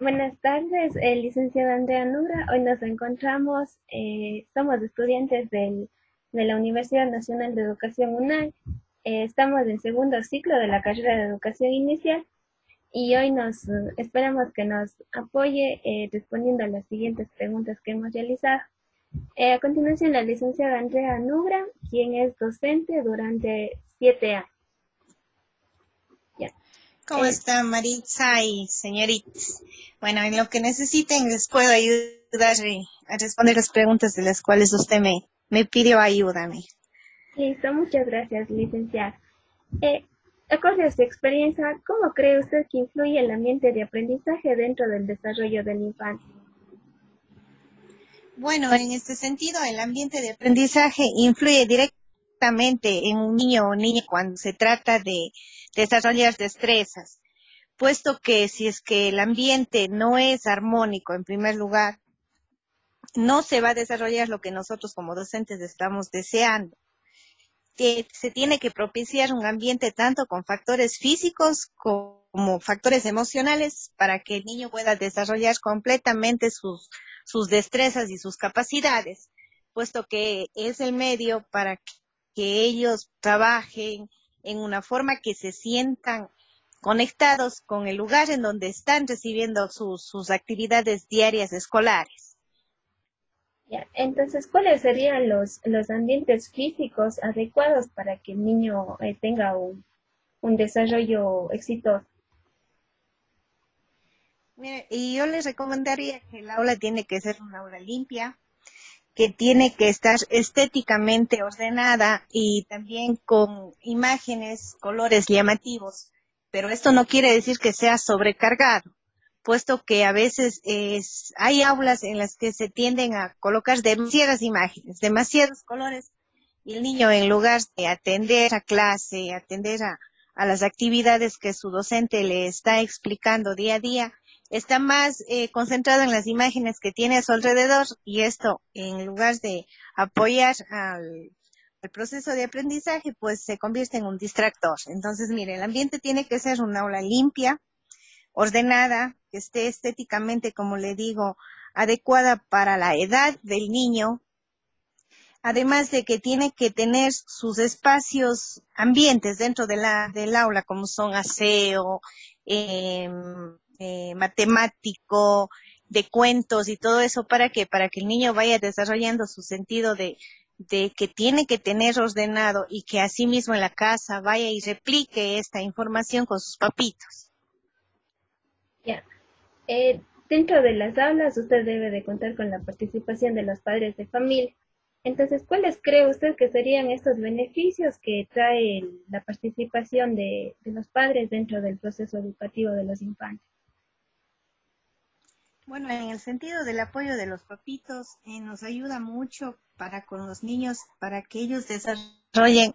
Buenas tardes, eh, licenciada Andrea Nura. Hoy nos encontramos, eh, somos estudiantes de la Universidad Nacional de Educación UNAI. Eh, estamos en segundo ciclo de la carrera de educación inicial y hoy nos esperamos que nos apoye respondiendo a las siguientes preguntas que hemos realizado. a continuación, la licenciada Andrea Nura, quien es docente durante siete años. ¿Cómo están Maritza y señoritas? Bueno, en lo que necesiten les puedo ayudar a responder las preguntas de las cuales usted me, me pidió ayúdame. Listo, muchas gracias, licenciada. Eh, acorde a su experiencia, ¿cómo cree usted que influye el ambiente de aprendizaje dentro del desarrollo del infancia? Bueno, en este sentido, el ambiente de aprendizaje influye directamente en un niño o niña cuando se trata de desarrollar destrezas, puesto que si es que el ambiente no es armónico en primer lugar, no se va a desarrollar lo que nosotros como docentes estamos deseando. Se tiene que propiciar un ambiente tanto con factores físicos como factores emocionales para que el niño pueda desarrollar completamente sus, sus destrezas y sus capacidades, puesto que es el medio para que ellos trabajen, en una forma que se sientan conectados con el lugar en donde están recibiendo sus, actividades diarias escolares. Entonces, ¿cuáles serían los, los ambientes físicos adecuados para que el niño eh, tenga un, un desarrollo exitoso? Mire, y yo les recomendaría que el aula tiene que ser una aula limpia, que tiene que estar estéticamente ordenada y también con imágenes, colores llamativos. Pero esto no quiere decir que sea sobrecargado, puesto que a veces es, hay aulas en las que se tienden a colocar demasiadas imágenes, demasiados colores, y el niño en lugar de atender a clase, atender a, a las actividades que su docente le está explicando día a día, está más eh, concentrado en las imágenes que tiene a su alrededor y esto, en lugar de apoyar al, proceso de aprendizaje, pues se convierte en un distractor. Entonces, mire, el ambiente tiene que ser una aula limpia, ordenada, que esté estéticamente, como le digo, adecuada para la edad del niño, además de que tiene que tener sus espacios ambientes dentro de la, del aula, como son aseo, eh, eh, matemático, de cuentos y todo eso, ¿para qué? Para que el niño vaya desarrollando su sentido de, de que tiene que tener ordenado y que así mismo en la casa vaya y replique esta información con sus papitos. Ya. Eh, dentro de las aulas usted debe de contar con la participación de los padres de familia. Entonces, ¿cuáles cree usted que serían estos beneficios que trae la participación de, de los padres dentro del proceso educativo de los infantes? Bueno, en el sentido del apoyo de los papitos, eh, nos ayuda mucho para con los niños, para que ellos desarrollen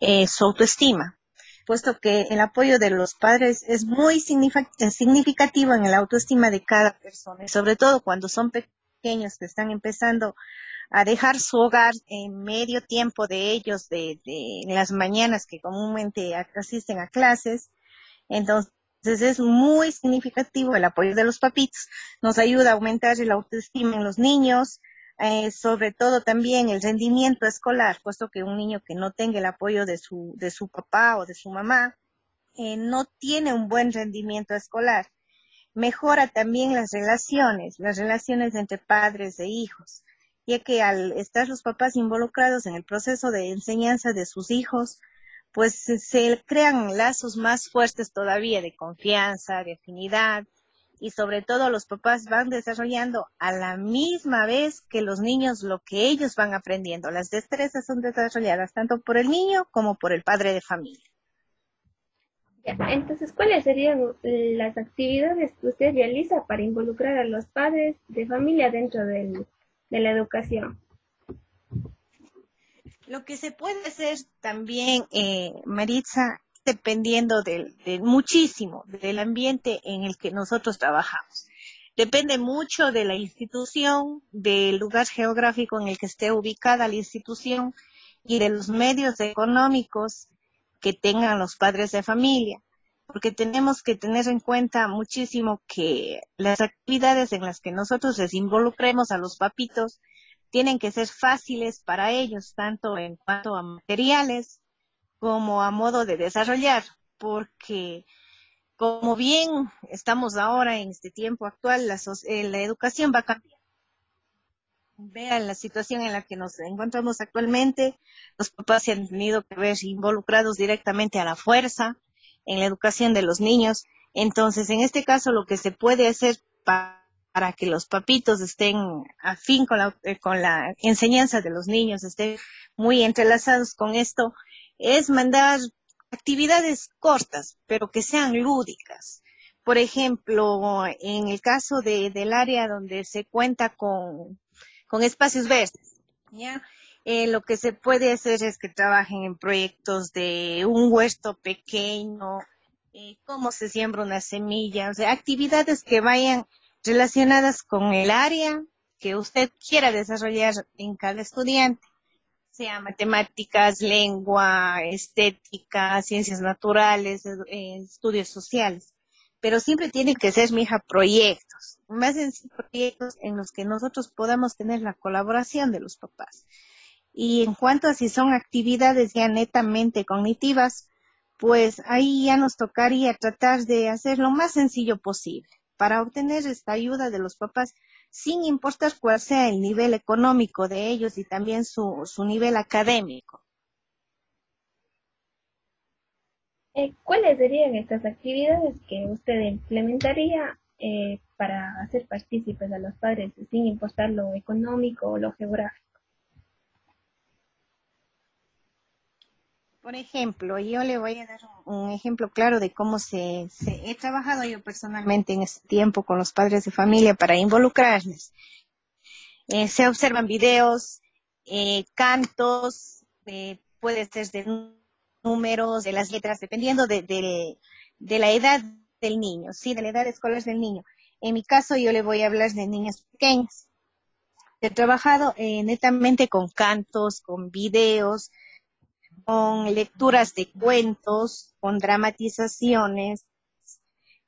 eh, su autoestima, puesto que el apoyo de los padres es muy significativo en la autoestima de cada persona, sobre todo cuando son pequeños que están empezando a dejar su hogar en medio tiempo de ellos, de, de las mañanas que comúnmente asisten a clases. Entonces, entonces es muy significativo el apoyo de los papitos. Nos ayuda a aumentar el autoestima en los niños, eh, sobre todo también el rendimiento escolar, puesto que un niño que no tenga el apoyo de su, de su papá o de su mamá, eh, no tiene un buen rendimiento escolar. Mejora también las relaciones, las relaciones entre padres e hijos, ya que al estar los papás involucrados en el proceso de enseñanza de sus hijos, pues se crean lazos más fuertes todavía de confianza, de afinidad y sobre todo los papás van desarrollando a la misma vez que los niños lo que ellos van aprendiendo. Las destrezas son desarrolladas tanto por el niño como por el padre de familia. Entonces, ¿cuáles serían las actividades que usted realiza para involucrar a los padres de familia dentro de la educación? Lo que se puede hacer también, eh, Maritza, dependiendo del, muchísimo del ambiente en el que nosotros trabajamos. Depende mucho de la institución, del lugar geográfico en el que esté ubicada la institución y de los medios económicos que tengan los padres de familia. porque tenemos que tener en cuenta muchísimo que las actividades en las que nosotros les involucremos a los papitos tienen que ser fáciles para ellos, tanto en cuanto a materiales como a modo de desarrollar, porque como bien estamos ahora en este tiempo actual, la, eh, la educación va a cambiar. Vean la situación en la que nos encontramos actualmente, los papás se han tenido que ver involucrados directamente a la fuerza en la educación de los niños. Entonces, en este caso, lo que se puede hacer para, que los papitos estén afín con la, eh, con la enseñanza de los niños, estén muy entrelazados con esto, es mandar actividades cortas, pero que sean lúdicas. Por ejemplo, en el caso de, del área donde se cuenta con, espacios verdes. Eh, lo que se puede hacer es que trabajen en proyectos de un huerto pequeño, eh, cómo se siembra una semilla, o sea, actividades que vayan relacionadas con el área que usted quiera desarrollar en cada estudiante, sea matemáticas, lengua, estética, ciencias naturales, eh, estudios sociales. Pero siempre tienen que ser, mi hija, proyectos, más en proyectos en los que nosotros podamos tener la colaboración de los papás. Y en cuanto a si son actividades ya netamente cognitivas, pues ahí ya nos tocaría tratar de hacer lo más sencillo posible para obtener esta ayuda de los papás sin importar cuál sea el nivel económico de ellos y también su, su nivel académico. Eh, ¿Cuáles serían estas actividades que usted implementaría eh, para hacer partícipes a los padres sin importar lo económico o lo geográfico? Por ejemplo, yo le voy a dar un, ejemplo claro de cómo se, he trabajado yo personalmente en este tiempo con los padres de familia para involucrarles. Eh, se observan videos, eh, cantos, eh, puede ser de números, de las letras, dependiendo de, la edad del niño, sí, de la edad escolar del niño. En mi caso, yo le voy a hablar de niños pequeños. He trabajado netamente con cantos, con videos, con lecturas de cuentos, con dramatizaciones.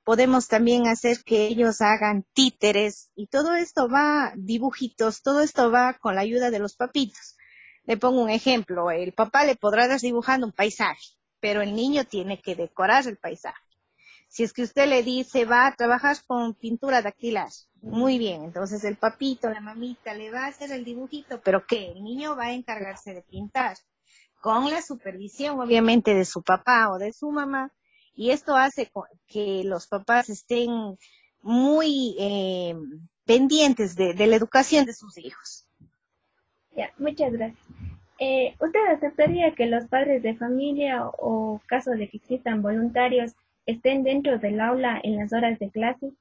Podemos también hacer que ellos hagan títeres y todo esto va, dibujitos, todo esto va con la ayuda de los papitos. Le pongo un ejemplo, el papá le podrá dar dibujando un paisaje, pero el niño tiene que decorar el paisaje. Si es que usted le dice, va a trabajar con pintura dactilar, muy bien, entonces el papito, la mamita le va a hacer el dibujito, pero ¿qué? El niño va a encargarse de pintar con la supervisión obviamente de su papá o de su mamá, y esto hace que los papás estén muy eh, pendientes de, la educación de sus hijos. Ya, muchas gracias. Eh, ¿Usted aceptaría que los padres de familia o, caso de que existan voluntarios estén dentro del aula en las horas de clase?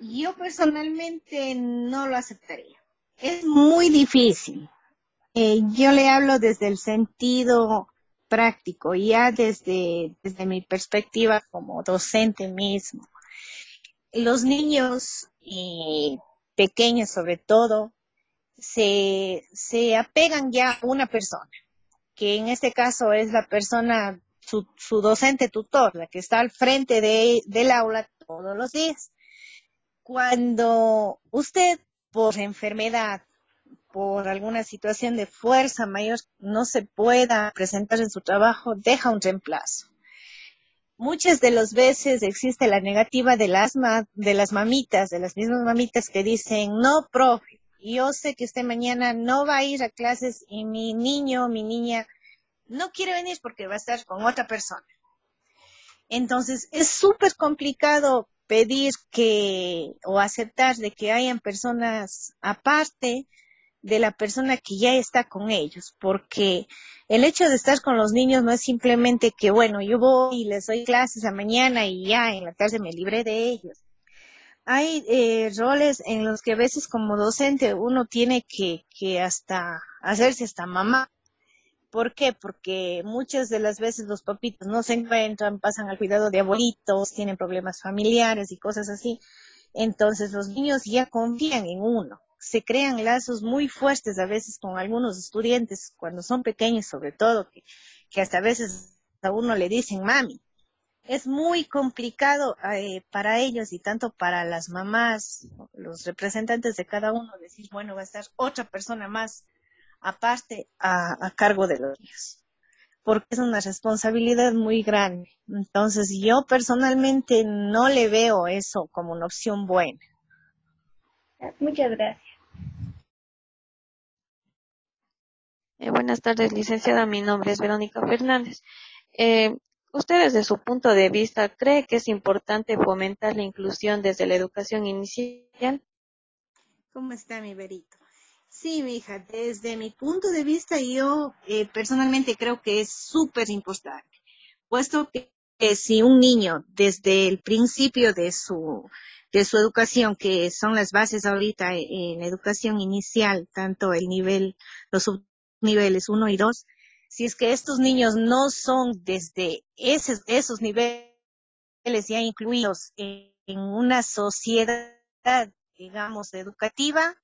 Yo personalmente no lo aceptaría. Es muy difícil. Eh, yo le hablo desde el sentido práctico, ya desde, desde mi perspectiva como docente mismo. Los niños eh, pequeños sobre todo se, se apegan ya a una persona, que en este caso es la persona, su, su docente tutor, la que está al frente de, del aula todos los días. Cuando usted por enfermedad por alguna situación de fuerza mayor no se pueda presentar en su trabajo, deja un reemplazo. Muchas de las veces existe la negativa del asma de las mamitas, de las mismas mamitas que dicen, no, profe, yo sé que usted mañana no va a ir a clases y mi niño, mi niña, no quiere venir porque va a estar con otra persona. Entonces, es súper complicado pedir que o aceptar de que hayan personas aparte de la persona que ya está con ellos, porque el hecho de estar con los niños no es simplemente que, bueno, yo voy y les doy clases a mañana y ya en la tarde me libré de ellos. Hay eh, roles en los que a veces como docente uno tiene que, que hasta hacerse hasta mamá. ¿Por qué? Porque muchas de las veces los papitos no se encuentran, pasan al cuidado de abuelitos, tienen problemas familiares y cosas así. Entonces los niños ya confían en uno se crean lazos muy fuertes a veces con algunos estudiantes cuando son pequeños sobre todo, que, hasta a veces a uno le dicen mami. Es muy complicado eh, para ellos y tanto para las mamás, los representantes de cada uno, decir, bueno, va a estar otra persona más aparte a, a cargo de los niños porque es una responsabilidad muy grande. Entonces, yo personalmente no le veo eso como una opción buena. Muchas gracias. Eh, buenas tardes, licenciada. Mi nombre es Verónica Fernández. Eh, ¿Usted desde su punto de vista cree que es importante fomentar la inclusión desde la educación inicial? ¿Cómo está mi Verito? Sí, mi hija, desde mi punto de vista yo eh, personalmente creo que es súper importante, puesto que, si un niño desde el principio de su, de su educación, que son las bases ahorita en la educación inicial, tanto el nivel, los subniveles 1 y 2, si es que estos niños no son desde esos, esos niveles ya incluidos en una sociedad, digamos, educativa,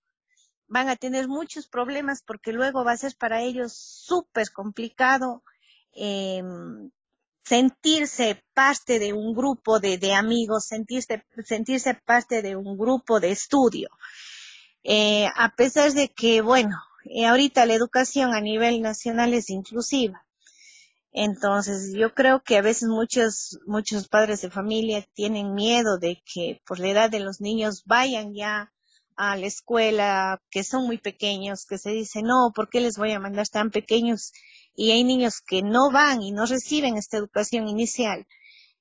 van a tener muchos problemas porque luego va a ser para ellos súper complicado em, sentirse parte de un grupo de, amigos, sentirse, sentirse parte de un grupo de estudio. Eh, a pesar de que, bueno, eh, ahorita la educación a nivel nacional es inclusiva. Entonces, yo creo que a veces muchos, muchos padres de familia tienen miedo de que por la edad de los niños vayan ya a la escuela, que son muy pequeños, que se dice, no, ¿por qué les voy a mandar tan pequeños? Y hay niños que no van y no reciben esta educación inicial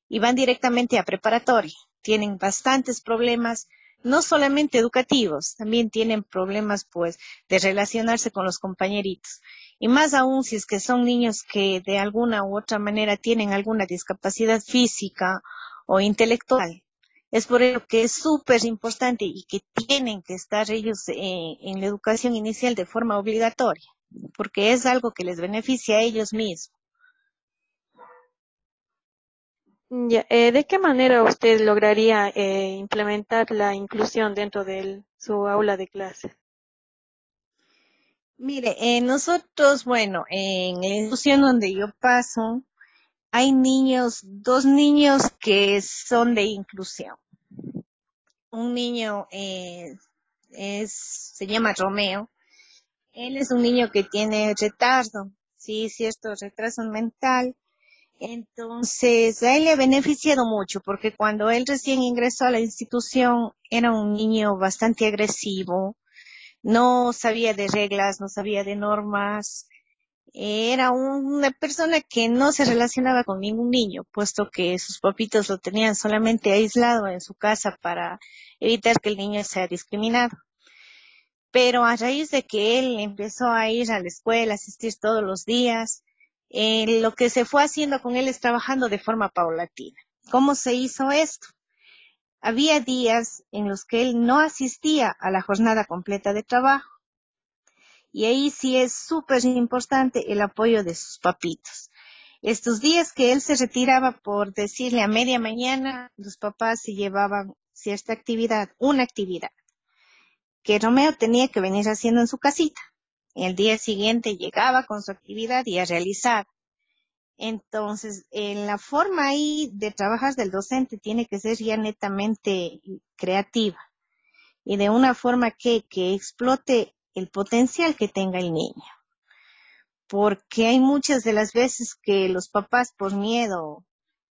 y van directamente a preparatoria. Tienen bastantes problemas, no solamente educativos, también tienen problemas pues de relacionarse con los compañeritos. Y más aún si es que son niños que de alguna u otra manera tienen alguna discapacidad física o intelectual. Es por ello que es súper importante y que tienen que estar ellos eh, en la educación inicial de forma obligatoria, porque es algo que les beneficia a ellos mismos. Eh, ¿De qué manera usted lograría eh, implementar la inclusión dentro de su aula de clase? Mire, nosotros, bueno, en la institución donde yo paso, hay niños, dos niños que son de inclusión. Un niño eh, es, se llama Romeo. Él es un niño que tiene retardo, sí, cierto retraso mental. Entonces, a él le ha beneficiado mucho porque cuando él recién ingresó a la institución era un niño bastante agresivo, no sabía de reglas, no sabía de normas, era una persona que no se relacionaba con ningún niño, puesto que sus papitos lo tenían solamente aislado en su casa para evitar que el niño sea discriminado. Pero a raíz de que él empezó a ir a la escuela, asistir todos los días, eh, lo que se fue haciendo con él es trabajando de forma paulatina. ¿Cómo se hizo esto? Había días en los que él no asistía a la jornada completa de trabajo y ahí sí es súper importante el apoyo de sus papitos. Estos días que él se retiraba por decirle a media mañana, los papás se llevaban cierta actividad, una actividad, que Romeo tenía que venir haciendo en su casita. El día siguiente llegaba con su actividad y a realizar. Entonces, en la forma ahí de trabajar del docente tiene que ser ya netamente creativa y de una forma que, que explote el potencial que tenga el niño. Porque hay muchas de las veces que los papás por miedo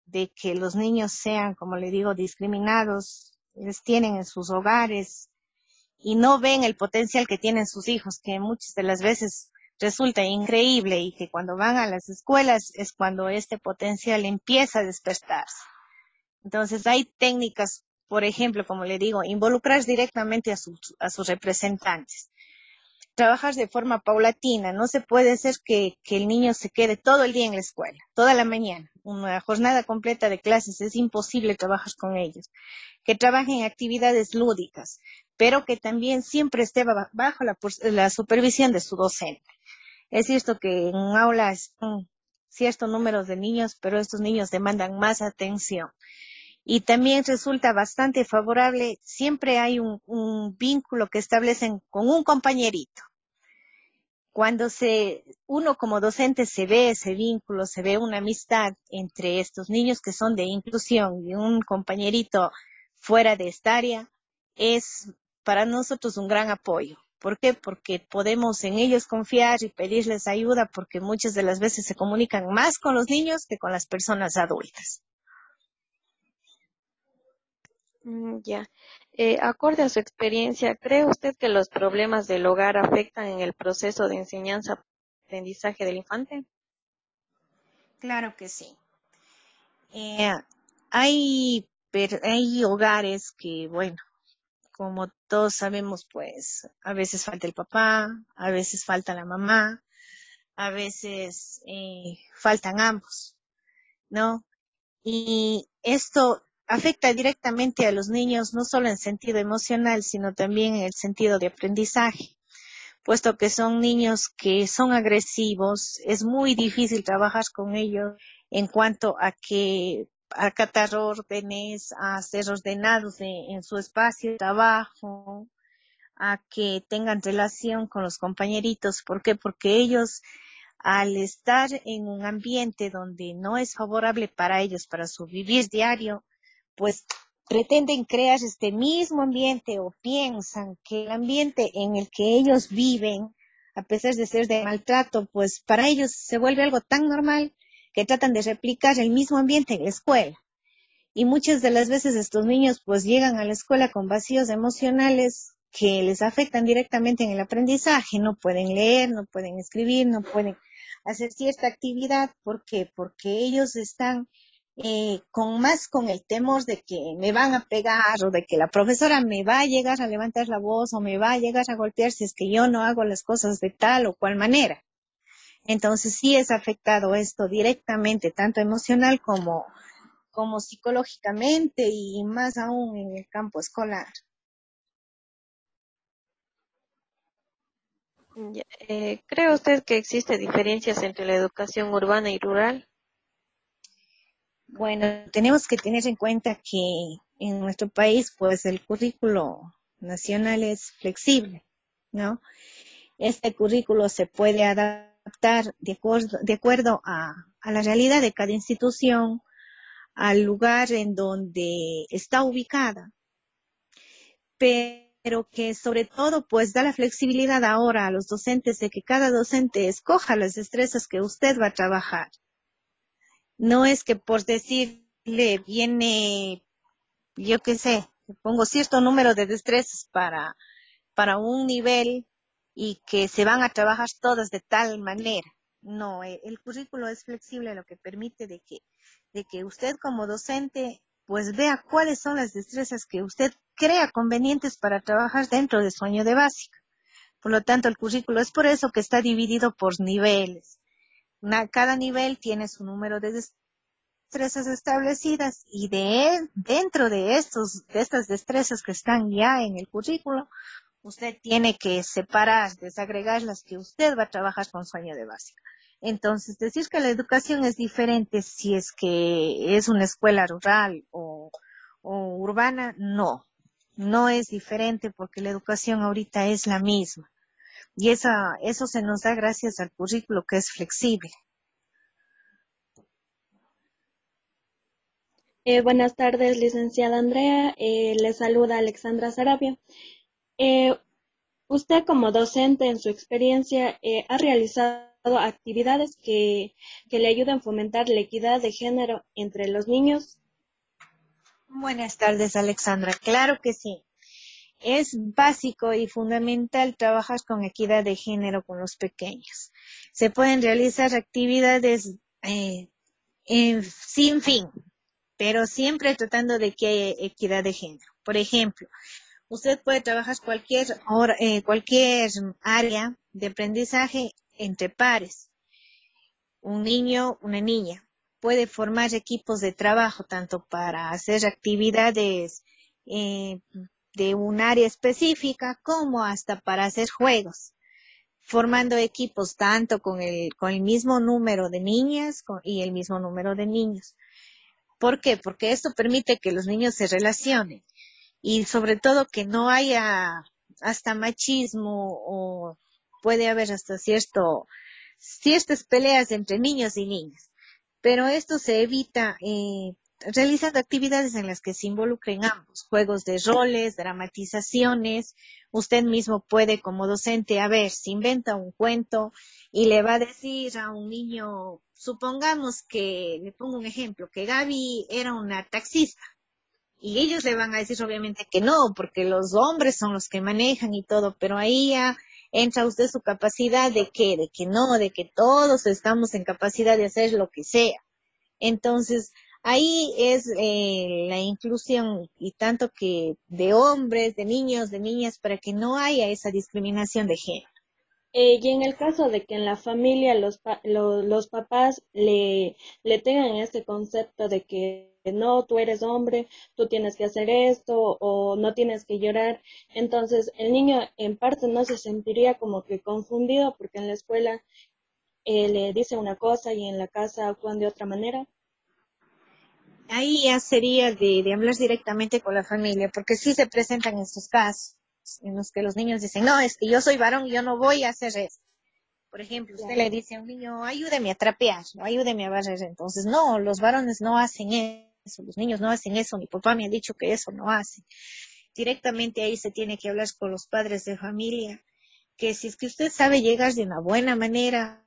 de que los niños sean, como le digo, discriminados, les tienen en sus hogares y no ven el potencial que tienen sus hijos, que muchas de las veces resulta increíble y que cuando van a las escuelas es cuando este potencial empieza a despertarse. Entonces hay técnicas, por ejemplo, como le digo, involucrar directamente a sus, representantes trabajar de forma paulatina. No se puede hacer que, el niño se quede todo el día en la escuela, toda la mañana. Una jornada completa de clases es imposible trabajar con ellos. Que trabajen en actividades lúdicas, pero que también siempre esté bajo la, supervisión de su docente. Es cierto que en un aula un cierto número de niños, pero estos niños demandan más atención y también resulta bastante favorable, siempre hay un, vínculo que establecen con un compañerito cuando se, uno como docente se ve ese vínculo, se ve una amistad entre estos niños que son de inclusión y un compañerito fuera de esta área, es para nosotros un gran apoyo. ¿Por qué? Porque podemos en ellos confiar y pedirles ayuda porque muchas de las veces se comunican más con los niños que con las personas adultas. Mm, ya. Eh, acorde a su experiencia, ¿cree usted que los problemas del hogar afectan en el proceso de enseñanza-aprendizaje del infante? Claro que sí. Eh, hay, hay hogares que, bueno, como todos sabemos, pues a veces falta el papá, a veces falta la mamá, a veces eh, faltan ambos, ¿no? Y esto afecta directamente a los niños, no solo en sentido emocional, sino también en el sentido de aprendizaje, puesto que son niños que son agresivos, es muy difícil trabajar con ellos en cuanto a que acatar órdenes, a ser ordenados en su espacio de trabajo, a que tengan relación con los compañeritos. ¿Por qué? Porque ellos, al estar en un ambiente donde no es favorable para ellos, para su vivir diario, pues pretenden crear este mismo ambiente o piensan que el ambiente en el que ellos viven, a pesar de ser de maltrato, pues para ellos se vuelve algo tan normal que tratan de replicar el mismo ambiente en la escuela. Y muchas de las veces estos niños pues llegan a la escuela con vacíos emocionales que les afectan directamente en el aprendizaje. No pueden leer, no pueden escribir, no pueden hacer cierta actividad. ¿Por qué? Porque ellos están eh, con más con el temor de que me van a pegar o de que la profesora me va a llegar a levantar la voz o me va a llegar a golpear si es que yo no hago las cosas de tal o cual manera. Entonces sí es afectado esto directamente, tanto emocional como, como psicológicamente y más aún en el campo escolar. Eh, ¿Cree usted que existe diferencias entre la educación urbana y rural? Bueno, tenemos que tener en cuenta que en nuestro país, pues el currículo nacional es flexible, ¿no? Este currículo se puede adaptar de acuerdo, de acuerdo a, a la realidad de cada institución, al lugar en donde está ubicada, pero que sobre todo pues da la flexibilidad ahora a los docentes de que cada docente escoja las destrezas que usted va a trabajar. No es que por decirle viene, yo qué sé, pongo cierto número de destrezas para, para un nivel y que se van a trabajar todas de tal manera. No, eh, el currículo es flexible, lo que permite de que, de que usted como docente pues vea cuáles son las destrezas que usted crea convenientes para trabajar dentro de su año de básica. Por lo tanto, el currículo es por eso que está dividido por niveles cada nivel tiene su número de destrezas establecidas y de dentro de estos de estas destrezas que están ya en el currículo, usted tiene que separar, desagregar las que usted va a trabajar con su año de básica. Entonces, decir que la educación es diferente si es que es una escuela rural o, urbana, no, no es diferente porque la educación ahorita es la misma. Y esa, eso se nos da gracias al currículo que es flexible. Eh, buenas tardes, licenciada Andrea. Eh, saluda Alexandra Sarabia. Eh, usted como docente en su experiencia ha realizado actividades que, que le ayudan a fomentar la equidad de género entre los niños. Buenas tardes, Alexandra. Claro que sí. Es básico y fundamental trabajar con equidad de género con los pequeños. Se pueden realizar actividades eh, sin fin, pero siempre tratando de que haya equidad de género. Por ejemplo, usted puede trabajar cualquier, eh, cualquier área de aprendizaje entre pares. Un niño, una niña. Puede formar equipos de trabajo tanto para hacer actividades eh, de un área específica como hasta para hacer juegos, formando equipos tanto con el, con el mismo número de niñas y el mismo número de niños. ¿Por qué? Porque esto permite que los niños se relacionen y sobre todo que no haya hasta machismo o, puede haber hasta cierto, ciertas peleas entre niños y niñas, pero esto se evita eh, realizando actividades en las que se involucren ambos, juegos de roles, dramatizaciones. Usted mismo puede como docente, a ver, se inventa un cuento y le va a decir a un niño, supongamos que, le pongo un ejemplo, que Gaby era una taxista. Y ellos le van a decir obviamente que no, porque los hombres son los que manejan y todo, pero ahí ya entra usted su capacidad de que, de que no, de que todos estamos en capacidad de hacer lo que sea. Entonces, Ahí es eh, la inclusión y tanto que de hombres, de niños, de niñas, para que no haya esa discriminación de género. Eh, y en el caso de que en la familia los, los papás le, le tengan este concepto de que no, tú eres hombre, tú tienes que hacer esto o no tienes que llorar, entonces el niño en parte no se sentiría como que confundido porque en la escuela eh, le dice una cosa y en la casa actúan de otra manera. Ahí ya sería de, hablar directamente con la familia, porque sí se presentan estos casos en los que los niños dicen, no, es que yo soy varón y yo no voy a hacer eso. Por ejemplo, usted le dice a un niño, ayúdeme a trapear, o ayúdeme a barrer. Entonces, no, los varones no hacen eso, los niños no hacen eso, mi papá me ha dicho que eso no hace. Directamente ahí se tiene que hablar con los padres de familia, que si es que usted sabe llegar de una buena manera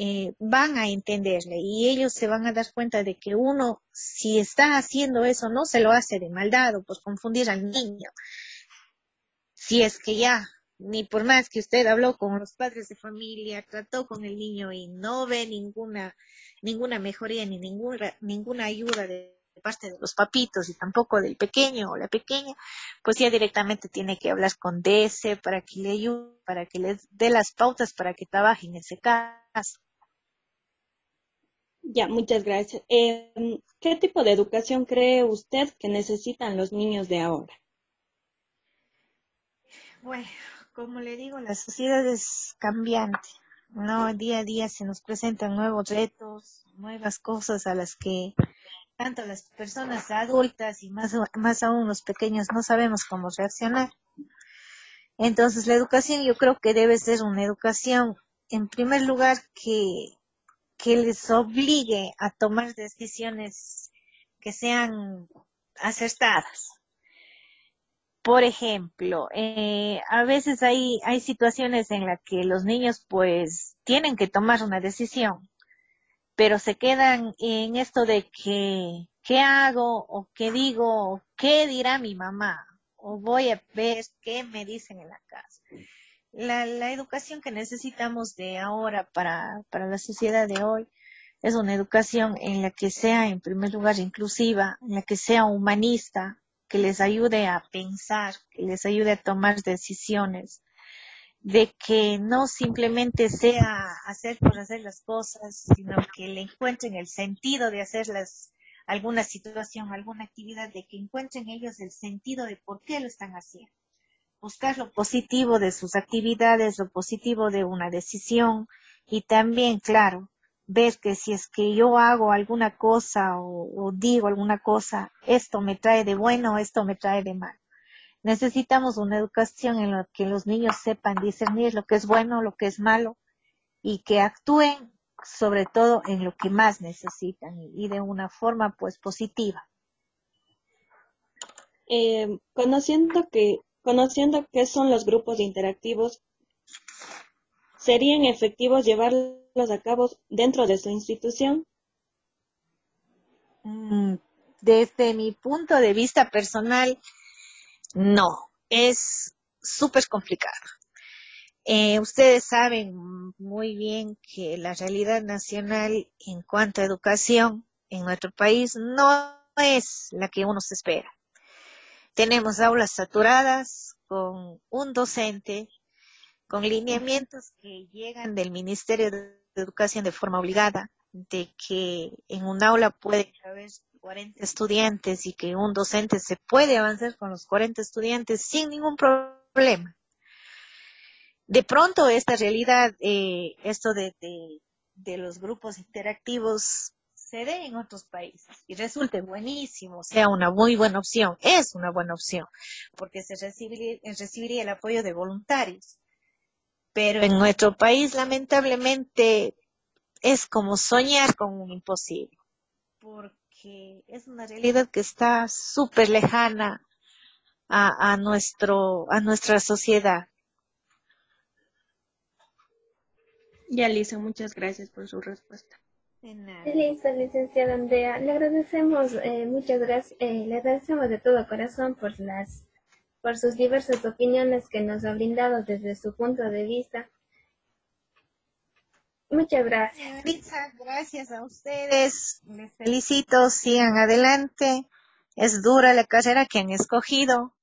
eh, van a entenderle y ellos se van a dar cuenta de que uno, si está haciendo eso, no se lo hace de maldad o por confundir al niño. Si es que ya, ni por más que usted habló con los padres de familia, trató con el niño y no ve ninguna, ninguna mejoría ni ninguna, ninguna ayuda de parte de los papitos y tampoco del pequeño o la pequeña, pues ya directamente tiene que hablar con DC para que le ayude, para que les dé las pautas para que trabaje en ese caso. Ya, muchas gracias. Em, ¿Qué tipo de educación cree usted que necesitan los niños de ahora? Bueno, como le digo, la sociedad es cambiante, ¿no? Día a día se nos presentan nuevos retos, nuevas cosas a las que tanto las personas adultas y más, más aún los pequeños no sabemos cómo reaccionar. Entonces, la educación yo creo que debe ser una educación, en primer lugar, que que les obligue a tomar decisiones que sean acertadas. Por ejemplo, eh, a veces hay, hay situaciones en las que los niños pues tienen que tomar una decisión, pero se quedan en esto de que, ¿qué hago? o qué digo? o ¿Qué dirá mi mamá? o voy a ver qué me dicen en la casa la, la educación que necesitamos de ahora para, para la sociedad de hoy es una educación en la que sea, en primer lugar, inclusiva, en la que sea humanista, que les ayude a pensar, que les ayude a tomar decisiones, de que no simplemente sea hacer por hacer las cosas, sino que le encuentren el sentido de hacerlas, alguna situación, alguna actividad, de que encuentren ellos el sentido de por qué lo están haciendo. Buscar lo positivo de sus actividades, lo positivo de una decisión y también, claro, ver que si es que yo hago alguna cosa o, digo alguna cosa, esto me trae de bueno, esto me trae de mal. Necesitamos una educación en la que los niños sepan discernir lo que es bueno, lo que es malo y que actúen sobre todo en lo que más necesitan y, de una forma pues positiva. Eh, conociendo que Conociendo qué son los grupos interactivos, ¿serían efectivos a cabo dentro de su institución? Mm, desde mi punto de vista personal, no, es súper complicado. Eh, ustedes saben muy bien que la realidad nacional en cuanto a educación en nuestro país no es la que uno se espera. Tenemos aulas saturadas con un docente, con lineamientos que llegan del Ministerio de Educación de forma obligada, de que en un aula puede haber 40 estudiantes y que un docente se puede avanzar con los 40 estudiantes sin ningún problema. De pronto esta realidad, eh, esto de, los grupos interactivos se dé en otros países y resulte buenísimo, sea una muy buena opción, es una buena opción, porque se recibiría el apoyo de voluntarios. Pero en nuestro país lamentablemente es como soñar con un imposible, porque es una realidad que está súper lejana a, a, nuestro, a nuestra sociedad. Ya, Lisa, muchas gracias por su respuesta. Listo, licenciada Andrea. Le agradecemos, eh, muchas gracias, eh, le agradecemos de todo corazón por las, por sus diversas opiniones que nos ha brindado desde su punto de vista. Muchas gracias. gracias a ustedes. Les felicito, sigan adelante. Es dura la carrera que han escogido,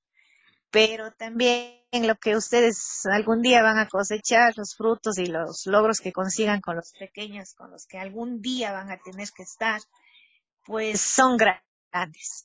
pero también lo que ustedes algún día van a cosechar, los frutos y los logros que consigan con los pequeños, con los que algún día van a tener que estar, pues son grandes.